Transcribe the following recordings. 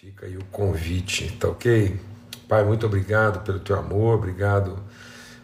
Fica aí o convite, tá ok? Pai, muito obrigado pelo teu amor, obrigado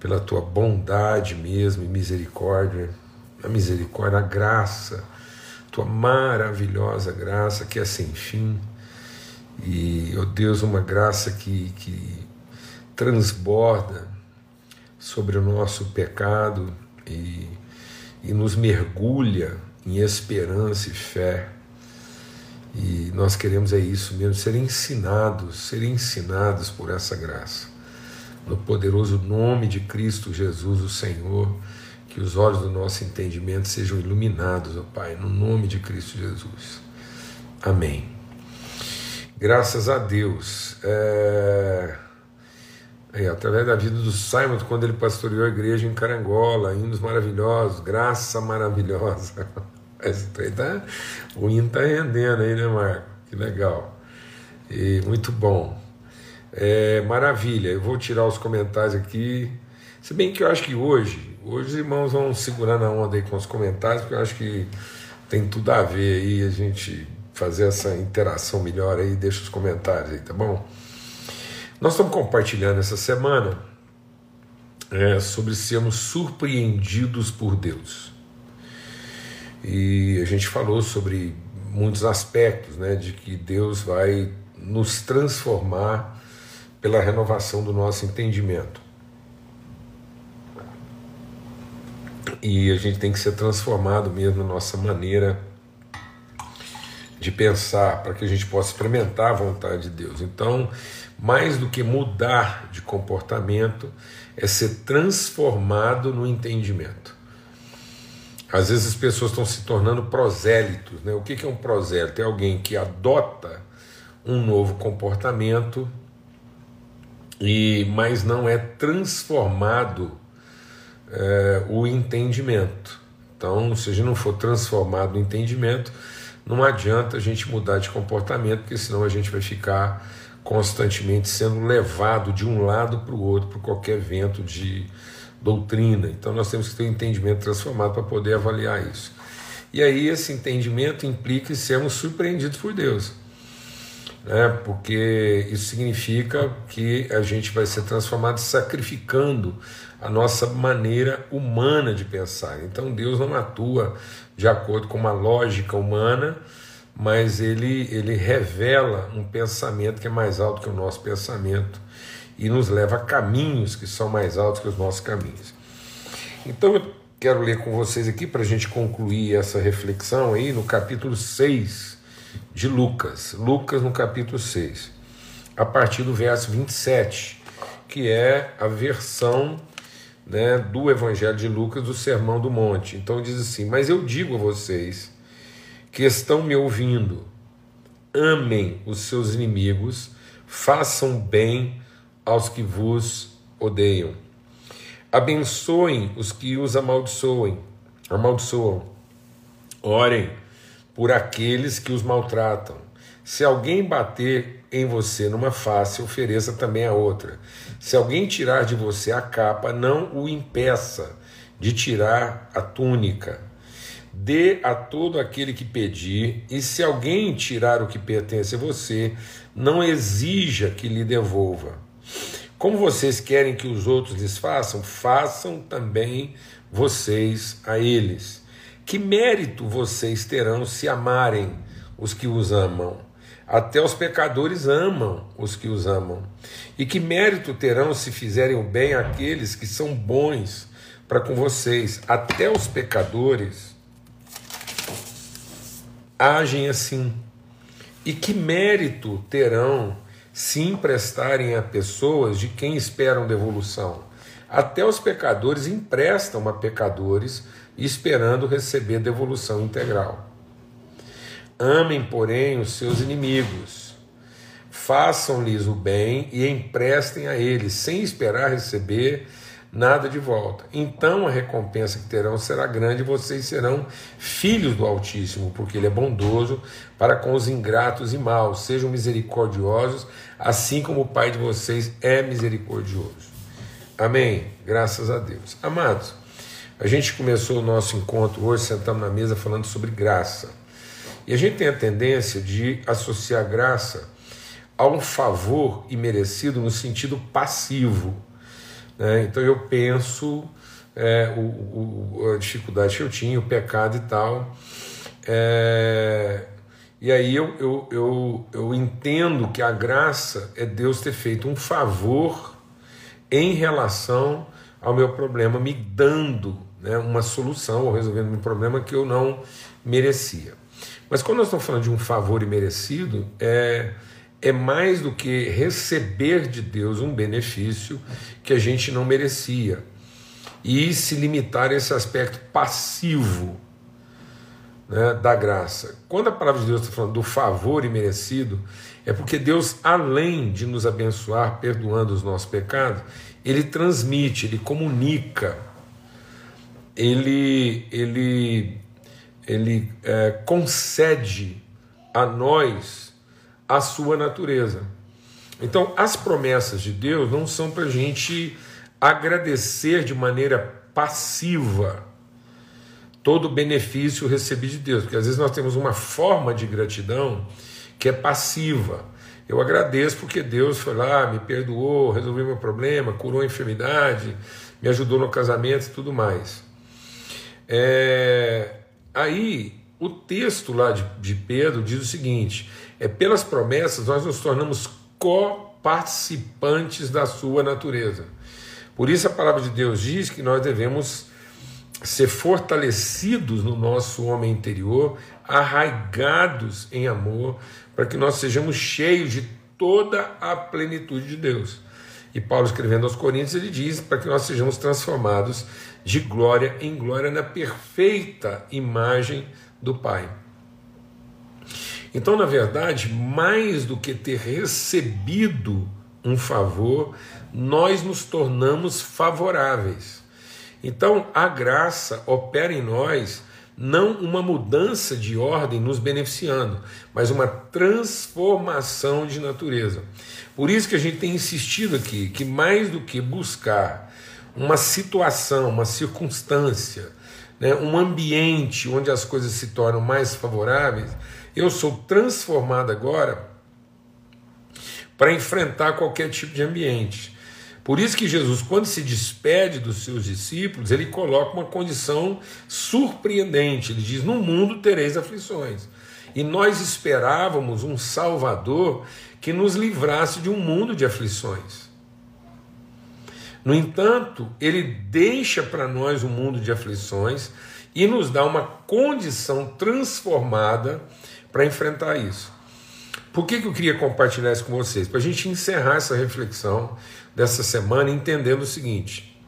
pela tua bondade mesmo e misericórdia, a misericórdia, a graça, tua maravilhosa graça que é sem fim. E, ó oh Deus, uma graça que, que transborda sobre o nosso pecado e, e nos mergulha em esperança e fé e nós queremos é isso mesmo, ser ensinados, ser ensinados por essa graça. No poderoso nome de Cristo Jesus, o Senhor, que os olhos do nosso entendimento sejam iluminados, ó Pai, no nome de Cristo Jesus. Amém. Graças a Deus. É... É, através da vida do Simon, quando ele pastoreou a igreja em Carangola, hinos maravilhosos, graça maravilhosa. Trem tá, o hino está rendendo aí, né, Marco? Que legal. E muito bom. É, maravilha. Eu vou tirar os comentários aqui. Se bem que eu acho que hoje, hoje os irmãos vão segurando a onda aí com os comentários, porque eu acho que tem tudo a ver aí a gente fazer essa interação melhor aí, deixa os comentários aí, tá bom? Nós estamos compartilhando essa semana é, sobre sermos surpreendidos por Deus. E a gente falou sobre muitos aspectos, né, de que Deus vai nos transformar pela renovação do nosso entendimento. E a gente tem que ser transformado mesmo na nossa maneira de pensar, para que a gente possa experimentar a vontade de Deus. Então, mais do que mudar de comportamento, é ser transformado no entendimento. Às vezes as pessoas estão se tornando prosélitos. Né? O que é um prosélito? É alguém que adota um novo comportamento, e mas não é transformado é, o entendimento. Então, se a gente não for transformado no entendimento, não adianta a gente mudar de comportamento, porque senão a gente vai ficar constantemente sendo levado de um lado para o outro por qualquer vento de doutrina. Então nós temos que ter um entendimento transformado para poder avaliar isso. E aí esse entendimento implica em sermos surpreendidos por Deus. Né? Porque isso significa que a gente vai ser transformado sacrificando a nossa maneira humana de pensar. Então Deus não atua de acordo com uma lógica humana, mas ele, ele revela um pensamento que é mais alto que o nosso pensamento e nos leva a caminhos que são mais altos que os nossos caminhos. Então eu quero ler com vocês aqui para a gente concluir essa reflexão aí no capítulo 6 de Lucas. Lucas no capítulo 6, a partir do verso 27, que é a versão né, do Evangelho de Lucas do Sermão do Monte. Então diz assim: Mas eu digo a vocês que estão me ouvindo, amem os seus inimigos, façam bem aos que vos odeiam. Abençoem os que os amaldiçoem, amaldiçoam. Orem por aqueles que os maltratam. Se alguém bater em você numa face, ofereça também a outra. Se alguém tirar de você a capa, não o impeça de tirar a túnica. Dê a todo aquele que pedir, e se alguém tirar o que pertence a você, não exija que lhe devolva. Como vocês querem que os outros lhes façam, façam também vocês a eles. Que mérito vocês terão se amarem os que os amam? Até os pecadores amam os que os amam. E que mérito terão se fizerem o bem àqueles que são bons para com vocês? Até os pecadores agem assim. E que mérito terão se emprestarem a pessoas de quem esperam devolução. Até os pecadores emprestam a pecadores esperando receber devolução integral. Amem, porém, os seus inimigos. Façam-lhes o bem e emprestem a eles, sem esperar receber nada de volta. Então a recompensa que terão será grande vocês serão filhos do Altíssimo, porque Ele é bondoso para com os ingratos e maus. Sejam misericordiosos, assim como o Pai de vocês é misericordioso. Amém? Graças a Deus. Amados, a gente começou o nosso encontro hoje, sentamos na mesa falando sobre graça. E a gente tem a tendência de associar graça a um favor imerecido no sentido passivo. Né? Então eu penso é, o, o, a dificuldade que eu tinha, o pecado e tal. É, e aí eu, eu, eu, eu entendo que a graça é Deus ter feito um favor em relação ao meu problema, me dando né, uma solução ou resolvendo um problema que eu não merecia. Mas quando nós estamos falando de um favor imerecido, é, é mais do que receber de Deus um benefício que a gente não merecia e se limitar a esse aspecto passivo né, da graça. Quando a palavra de Deus está falando do favor imerecido, é porque Deus, além de nos abençoar, perdoando os nossos pecados, ele transmite, ele comunica, ele, ele, ele é, concede a nós a sua natureza. Então, as promessas de Deus não são para a gente agradecer de maneira passiva todo o benefício recebido de Deus, porque às vezes nós temos uma forma de gratidão que é passiva. Eu agradeço porque Deus foi lá, me perdoou, resolveu meu problema, curou a enfermidade, me ajudou no casamento e tudo mais. É, aí, o texto lá de, de Pedro diz o seguinte: é pelas promessas nós nos tornamos coparticipantes da sua natureza. Por isso a palavra de Deus diz que nós devemos ser fortalecidos no nosso homem interior, arraigados em amor, para que nós sejamos cheios de toda a plenitude de Deus. E Paulo, escrevendo aos Coríntios, ele diz para que nós sejamos transformados de glória em glória na perfeita imagem do Pai. Então, na verdade, mais do que ter recebido um favor, nós nos tornamos favoráveis. Então, a graça opera em nós não uma mudança de ordem nos beneficiando, mas uma transformação de natureza. Por isso que a gente tem insistido aqui que mais do que buscar uma situação, uma circunstância, né, um ambiente onde as coisas se tornam mais favoráveis, eu sou transformado agora para enfrentar qualquer tipo de ambiente. Por isso que Jesus, quando se despede dos seus discípulos, ele coloca uma condição surpreendente. Ele diz: No mundo tereis aflições. E nós esperávamos um Salvador que nos livrasse de um mundo de aflições. No entanto, ele deixa para nós um mundo de aflições e nos dá uma condição transformada para enfrentar isso. Por que, que eu queria compartilhar isso com vocês? Para a gente encerrar essa reflexão dessa semana entendendo o seguinte: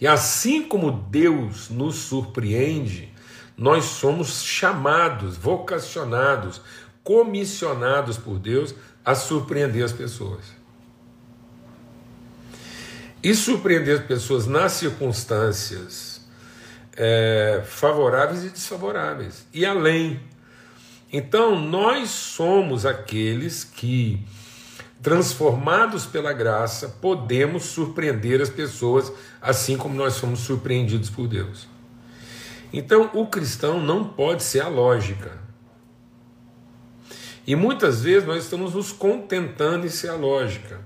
e assim como Deus nos surpreende, nós somos chamados, vocacionados, comissionados por Deus a surpreender as pessoas. E surpreender as pessoas nas circunstâncias é, favoráveis e desfavoráveis, e além. Então, nós somos aqueles que transformados pela graça, podemos surpreender as pessoas assim como nós somos surpreendidos por Deus. Então, o cristão não pode ser a lógica. E muitas vezes nós estamos nos contentando em ser a lógica.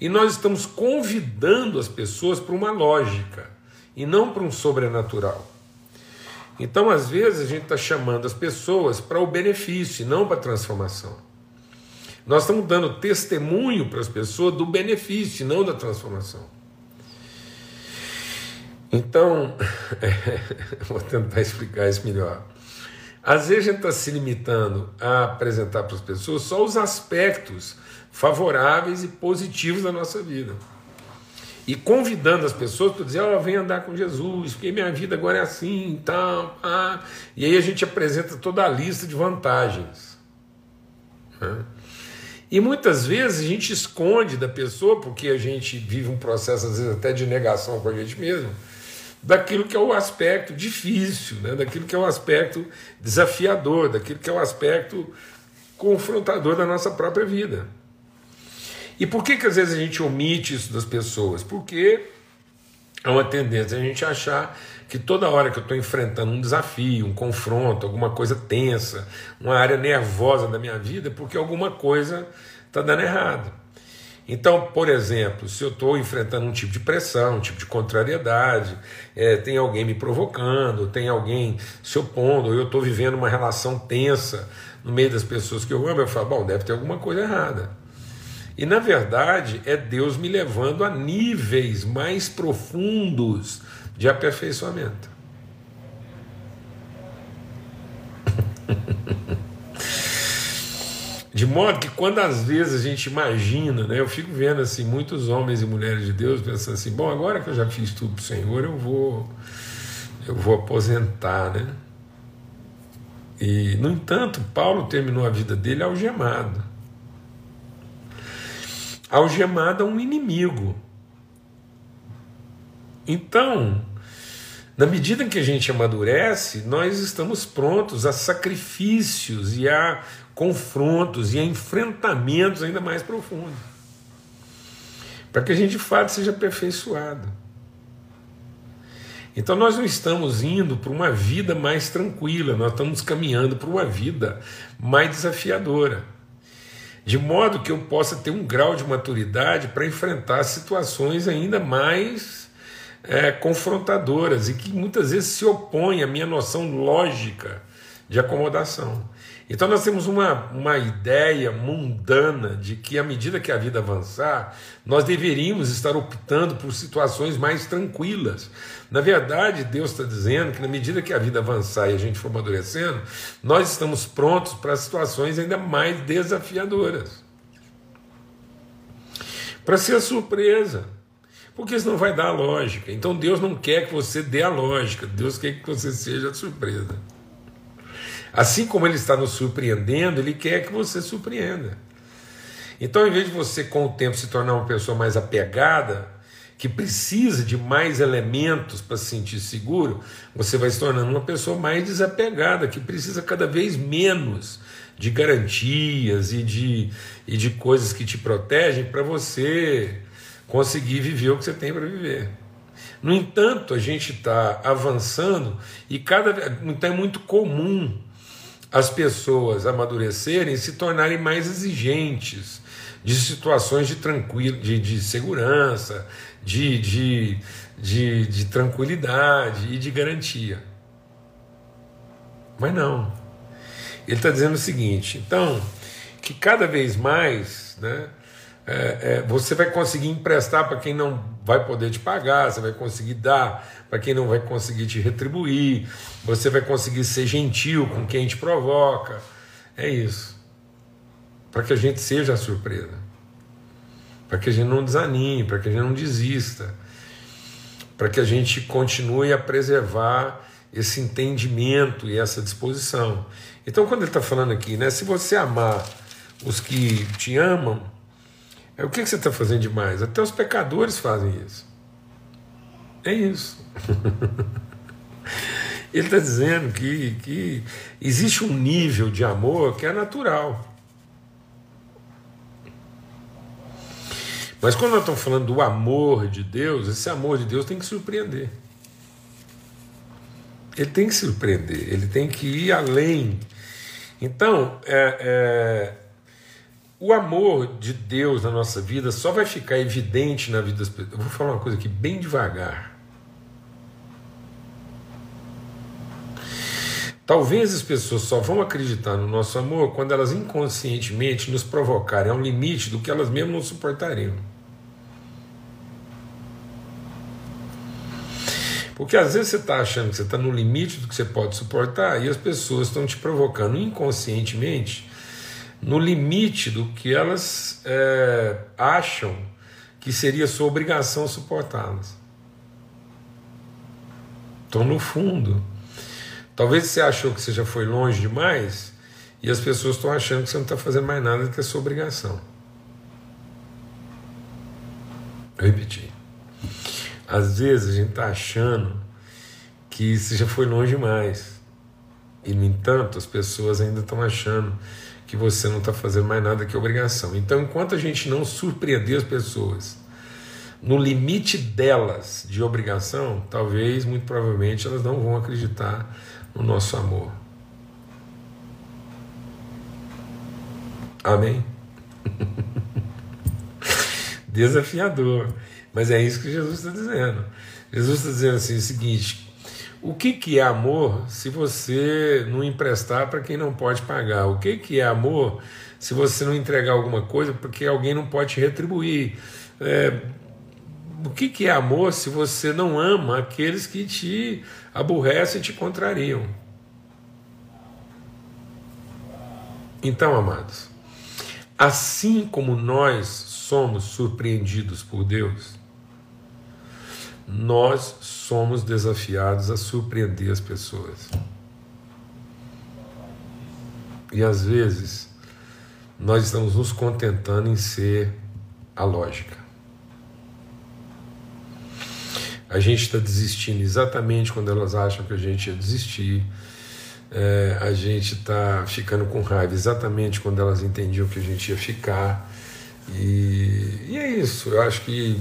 E nós estamos convidando as pessoas para uma lógica e não para um sobrenatural. Então, às vezes, a gente está chamando as pessoas para o benefício e não para a transformação. Nós estamos dando testemunho para as pessoas do benefício, não da transformação. Então, vou tentar explicar isso melhor. Às vezes a gente está se limitando a apresentar para as pessoas só os aspectos favoráveis e positivos da nossa vida. E convidando as pessoas para dizer, ó, oh, vem andar com Jesus, porque minha vida agora é assim e tal. Ah. E aí a gente apresenta toda a lista de vantagens. Né? E muitas vezes a gente esconde da pessoa, porque a gente vive um processo, às vezes, até de negação com a gente mesmo, daquilo que é o aspecto difícil, né? daquilo que é o aspecto desafiador, daquilo que é o aspecto confrontador da nossa própria vida. E por que, que às vezes a gente omite isso das pessoas? Porque há uma tendência a gente achar que toda hora que eu estou enfrentando um desafio, um confronto, alguma coisa tensa, uma área nervosa da minha vida, é porque alguma coisa está dando errado. Então, por exemplo, se eu estou enfrentando um tipo de pressão, um tipo de contrariedade, é, tem alguém me provocando, tem alguém se opondo, ou eu estou vivendo uma relação tensa no meio das pessoas que eu amo, eu falo, bom, deve ter alguma coisa errada. E na verdade é Deus me levando a níveis mais profundos de aperfeiçoamento. De modo que quando às vezes a gente imagina, né, eu fico vendo assim muitos homens e mulheres de Deus pensando assim, bom, agora que eu já fiz tudo para o Senhor, eu vou eu vou aposentar, né? E no entanto, Paulo terminou a vida dele algemado. Algemado a um inimigo. Então, na medida que a gente amadurece, nós estamos prontos a sacrifícios e a confrontos e a enfrentamentos ainda mais profundos. Para que a gente de fato seja aperfeiçoado. Então nós não estamos indo para uma vida mais tranquila, nós estamos caminhando para uma vida mais desafiadora. De modo que eu possa ter um grau de maturidade para enfrentar situações ainda mais é, confrontadoras e que muitas vezes se opõem à minha noção lógica de acomodação. Então nós temos uma, uma ideia mundana de que à medida que a vida avançar, nós deveríamos estar optando por situações mais tranquilas. Na verdade, Deus está dizendo que na medida que a vida avançar e a gente for amadurecendo, nós estamos prontos para situações ainda mais desafiadoras. Para ser surpresa. Porque isso não vai dar a lógica. Então Deus não quer que você dê a lógica, Deus quer que você seja a surpresa. Assim como ele está nos surpreendendo, ele quer que você surpreenda. Então, em vez de você, com o tempo, se tornar uma pessoa mais apegada, que precisa de mais elementos para se sentir seguro, você vai se tornando uma pessoa mais desapegada, que precisa cada vez menos de garantias e de, e de coisas que te protegem para você conseguir viver o que você tem para viver. No entanto, a gente está avançando e cada então é muito comum as pessoas amadurecerem e se tornarem mais exigentes de situações de tranquilo, de, de segurança, de, de, de, de tranquilidade e de garantia. Mas não. Ele está dizendo o seguinte: então, que cada vez mais né, é, é, você vai conseguir emprestar para quem não vai poder te pagar, você vai conseguir dar para quem não vai conseguir te retribuir, você vai conseguir ser gentil com quem te provoca. É isso. Para que a gente seja a surpresa. Para que a gente não desanime, para que a gente não desista. Para que a gente continue a preservar esse entendimento e essa disposição. Então, quando ele está falando aqui, né, se você amar os que te amam, é o que, você está fazendo demais? Até os pecadores fazem isso. É isso. Ele está dizendo que, que existe um nível de amor que é natural. Mas quando nós estamos falando do amor de Deus, esse amor de Deus tem que surpreender. Ele tem que surpreender, ele tem que ir além. Então, é, é, o amor de Deus na nossa vida só vai ficar evidente na vida das pessoas. Eu vou falar uma coisa aqui bem devagar. Talvez as pessoas só vão acreditar no nosso amor quando elas inconscientemente nos provocarem ao limite do que elas mesmas não suportariam. Porque às vezes você está achando que você está no limite do que você pode suportar e as pessoas estão te provocando inconscientemente no limite do que elas é, acham que seria sua obrigação suportá-las. Então, no fundo, Talvez você achou que você já foi longe demais e as pessoas estão achando que você não está fazendo mais nada do que a sua obrigação. Eu repeti. Às vezes a gente está achando que você já foi longe demais. E, no entanto, as pessoas ainda estão achando que você não está fazendo mais nada que obrigação. Então, enquanto a gente não surpreender as pessoas no limite delas de obrigação, talvez, muito provavelmente, elas não vão acreditar no nosso amor. Amém? Desafiador. Mas é isso que Jesus está dizendo. Jesus está dizendo assim: o seguinte: o que, que é amor se você não emprestar para quem não pode pagar? O que, que é amor se você não entregar alguma coisa porque alguém não pode retribuir? É, o que, que é amor se você não ama aqueles que te aborrecem e te contrariam? Então, amados, assim como nós somos surpreendidos por Deus, nós somos desafiados a surpreender as pessoas. E às vezes nós estamos nos contentando em ser a lógica. A gente está desistindo exatamente quando elas acham que a gente ia desistir. É, a gente está ficando com raiva exatamente quando elas entendiam que a gente ia ficar. E, e é isso. Eu acho que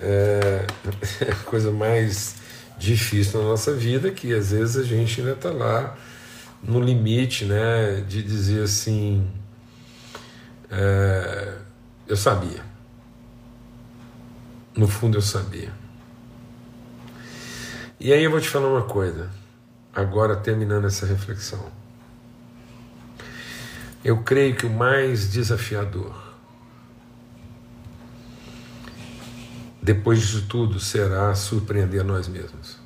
é a coisa mais difícil na nossa vida que às vezes a gente ainda está lá no limite né, de dizer assim: é, eu sabia. No fundo eu sabia. E aí eu vou te falar uma coisa, agora terminando essa reflexão. Eu creio que o mais desafiador depois disso tudo, será surpreender a nós mesmos.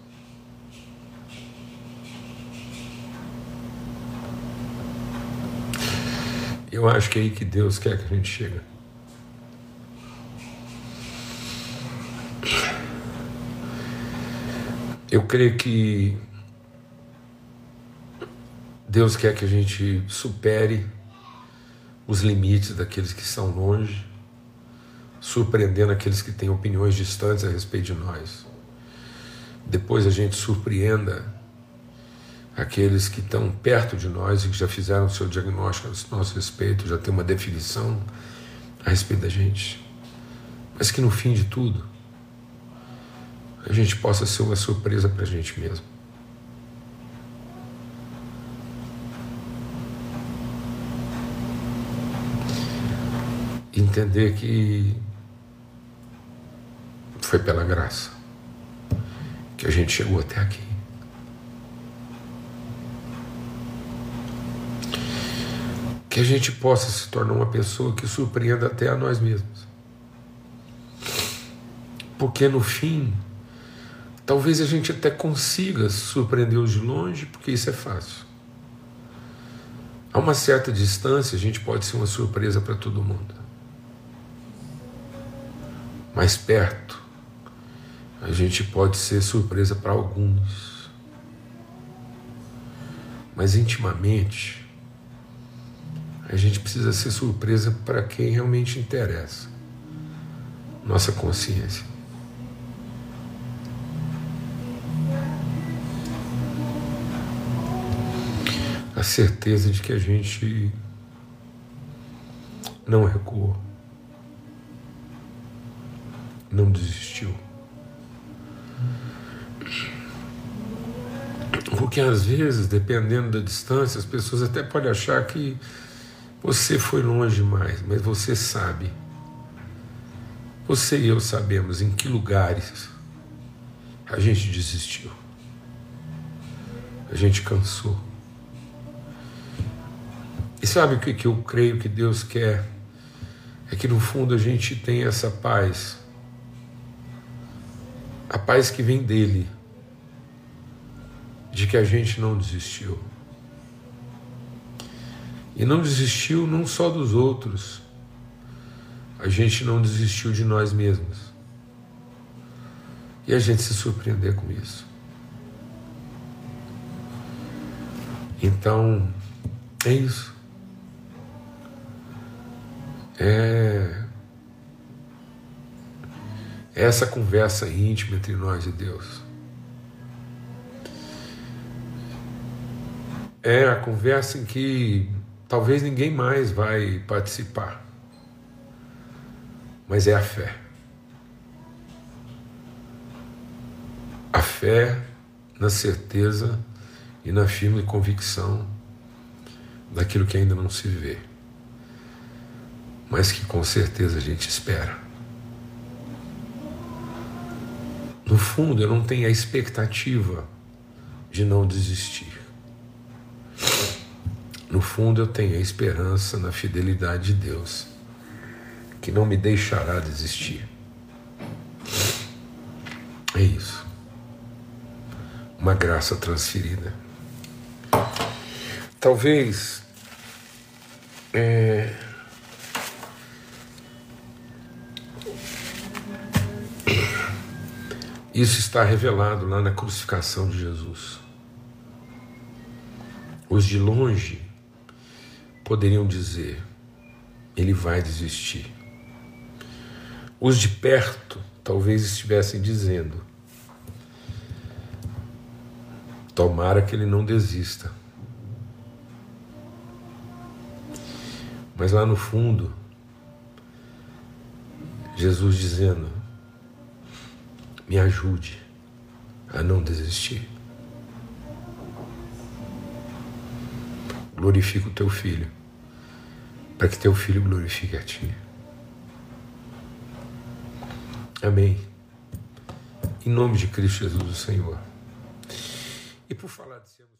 Eu acho que é aí que Deus quer que a gente chegue. Eu creio que Deus quer que a gente supere os limites daqueles que estão longe surpreendendo aqueles que têm opiniões distantes a respeito de nós. Depois a gente surpreenda aqueles que estão perto de nós e que já fizeram o seu diagnóstico a nosso respeito, já tem uma definição a respeito da gente. Mas que no fim de tudo, a gente possa ser uma surpresa para a gente mesmo. Entender que foi pela graça que a gente chegou até aqui. Que a gente possa se tornar uma pessoa que surpreenda até a nós mesmos. Porque no fim, talvez a gente até consiga surpreender os de longe, porque isso é fácil. A uma certa distância, a gente pode ser uma surpresa para todo mundo. Mais perto, a gente pode ser surpresa para alguns, mas intimamente a gente precisa ser surpresa para quem realmente interessa nossa consciência. A certeza de que a gente não recuou, não desistiu. Porque às vezes, dependendo da distância, as pessoas até podem achar que você foi longe demais, mas você sabe. Você e eu sabemos em que lugares a gente desistiu. A gente cansou. E sabe o que, que eu creio que Deus quer? É que no fundo a gente tem essa paz. A paz que vem dele de que a gente não desistiu. E não desistiu não só dos outros, a gente não desistiu de nós mesmos. E a gente se surpreender com isso. Então, é isso. É essa conversa íntima entre nós e Deus. É a conversa em que talvez ninguém mais vai participar. Mas é a fé. fé, na certeza e na firme convicção daquilo que ainda não se vê, mas que com certeza a gente espera. No fundo, eu não tenho a expectativa de não desistir. No fundo, eu tenho a esperança na fidelidade de Deus, que não me deixará desistir. É isso. Uma graça transferida. Talvez é, isso está revelado lá na crucificação de Jesus. Os de longe poderiam dizer: ele vai desistir. Os de perto talvez estivessem dizendo: tomara que ele não desista. Mas lá no fundo, Jesus dizendo: me ajude a não desistir. Glorifica o teu filho para que teu filho glorifique a ti. Amém. Em nome de Cristo Jesus, o Senhor. E por falar de sermos